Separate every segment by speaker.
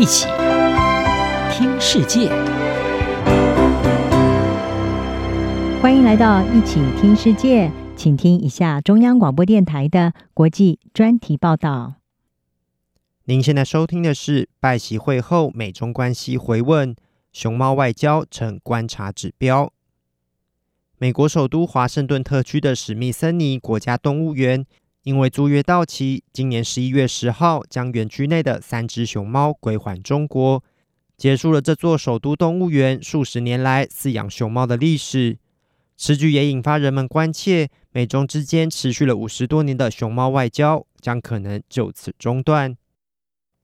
Speaker 1: 一起听世界，
Speaker 2: 欢迎来到一起听世界，请听一下中央广播电台的国际专题报道。
Speaker 3: 您现在收听的是拜习会后美中关系回问，熊猫外交成观察指标。美国首都华盛顿特区的史密森尼国家动物园。因为租约到期，今年十一月十号将园区内的三只熊猫归还中国，结束了这座首都动物园数十年来饲养熊猫的历史。此举也引发人们关切，美中之间持续了五十多年的熊猫外交将可能就此中断。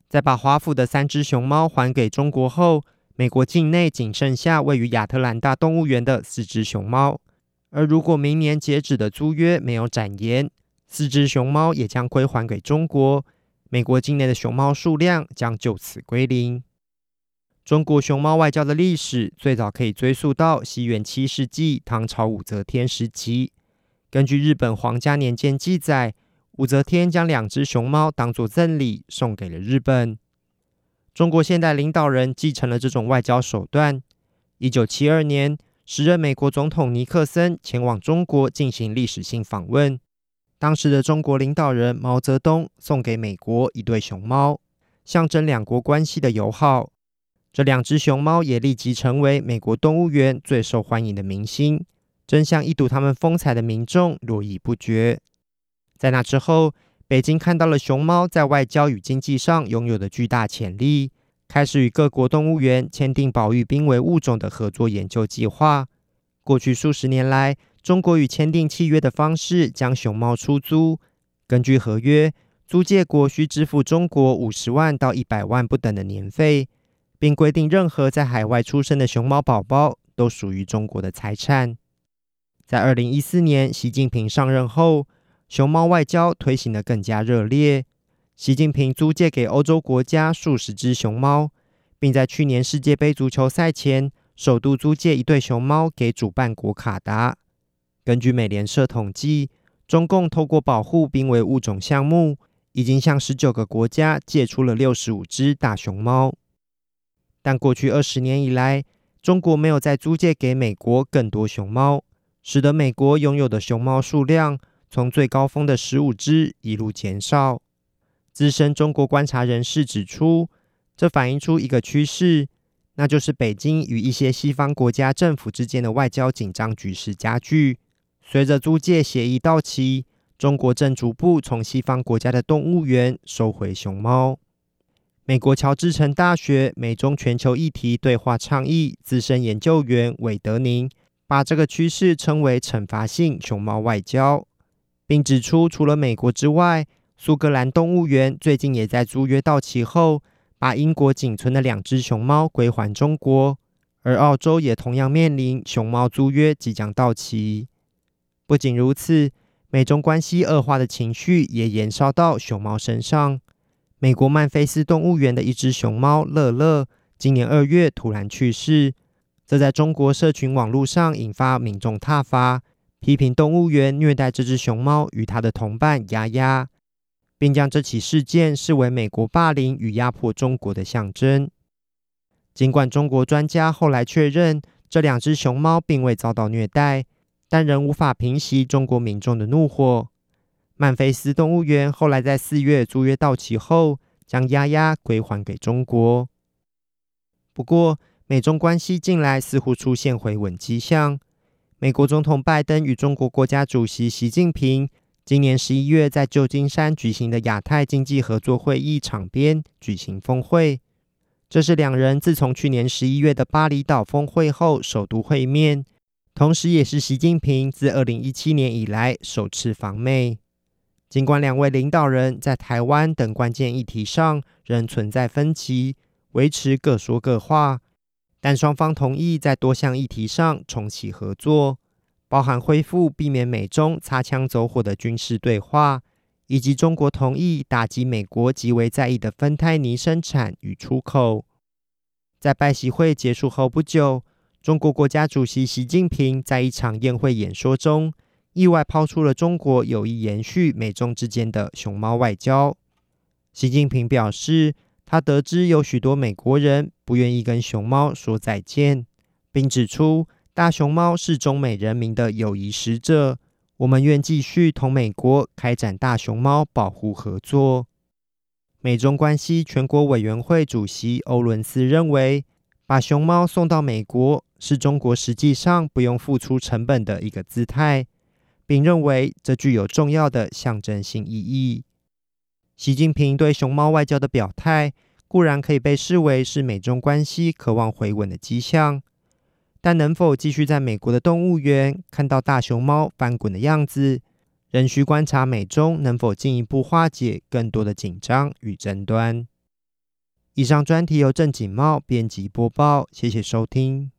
Speaker 3: 在把华府的三只熊猫还给中国后，美国境内仅剩下位于亚特兰大动物园的四只熊猫，而如果明年截止的租约没有展延，四只熊猫也将归还给中国，美国境内的熊猫数量将就此归零。中国熊猫外交的历史最早可以追溯到西元七世纪唐朝武则天时期。根据日本皇家年鉴记载，武则天将两只熊猫当作赠礼送给了日本。中国现代领导人继承了这种外交手段。一九七二年，时任美国总统尼克森前往中国进行历史性访问。当时的中国领导人毛泽东送给美国一对熊猫，象征两国关系的友好。这两只熊猫也立即成为美国动物园最受欢迎的明星，争相一睹它们风采的民众络绎不绝。在那之后，北京看到了熊猫在外交与经济上拥有的巨大潜力，开始与各国动物园签订保育濒危物种的合作研究计划。过去数十年来，中国与签订契约的方式将熊猫出租，根据合约，租借国需支付中国五十万到一百万不等的年费，并规定任何在海外出生的熊猫宝宝都属于中国的财产。在二零一四年，习近平上任后，熊猫外交推行得更加热烈。习近平租借给欧洲国家数十只熊猫，并在去年世界杯足球赛前，首度租借一对熊猫给主办国卡达。根据美联社统计，中共透过保护濒危物种项目，已经向十九个国家借出了六十五只大熊猫。但过去二十年以来，中国没有再租借给美国更多熊猫，使得美国拥有的熊猫数量从最高峰的十五只一路减少。资深中国观察人士指出，这反映出一个趋势，那就是北京与一些西方国家政府之间的外交紧张局势加剧。随着租借协议到期，中国正逐步从西方国家的动物园收回熊猫。美国乔治城大学美中全球议题对话倡议资深研究员韦德宁把这个趋势称为惩罚性熊猫外交，并指出，除了美国之外，苏格兰动物园最近也在租约到期后，把英国仅存的两只熊猫归还中国，而澳洲也同样面临熊猫租约即将到期。不仅如此，美中关系恶化的情绪也延烧到熊猫身上。美国曼菲斯动物园的一只熊猫乐乐，今年二月突然去世，这在中国社群网络上引发民众挞伐，批评动物园虐待这只熊猫与它的同伴丫丫，并将这起事件视为美国霸凌与压迫中国的象征。尽管中国专家后来确认，这两只熊猫并未遭到虐待。但仍无法平息中国民众的怒火。曼菲斯动物园后来在四月租约到期后，将丫丫归还给中国。不过，美中关系近来似乎出现回稳迹象。美国总统拜登与中国国家主席习近平今年十一月在旧金山举行的亚太经济合作会议场边举行峰会，这是两人自从去年十一月的巴厘岛峰会后首度会面。同时，也是习近平自二零一七年以来首次访美。尽管两位领导人在台湾等关键议题上仍存在分歧，维持各说各话，但双方同意在多项议题上重启合作，包含恢复避免美中擦枪走火的军事对话，以及中国同意打击美国极为在意的芬太尼生产与出口。在拜习会结束后不久，中国国家主席习近平在一场宴会演说中，意外抛出了中国有意延续美中之间的熊猫外交。习近平表示，他得知有许多美国人不愿意跟熊猫说再见，并指出大熊猫是中美人民的友谊使者。我们愿继续同美国开展大熊猫保护合作。美中关系全国委员会主席欧伦斯认为，把熊猫送到美国是中国实际上不用付出成本的一个姿态，并认为这具有重要的象征性意义。习近平对熊猫外交的表态，固然可以被视为是美中关系渴望回稳的迹象，但能否继续在美国的动物园看到大熊猫翻滚的样子，仍需观察美中能否进一步化解更多的紧张与争端。以上专题由郑锦茂编辑播报，谢谢收听。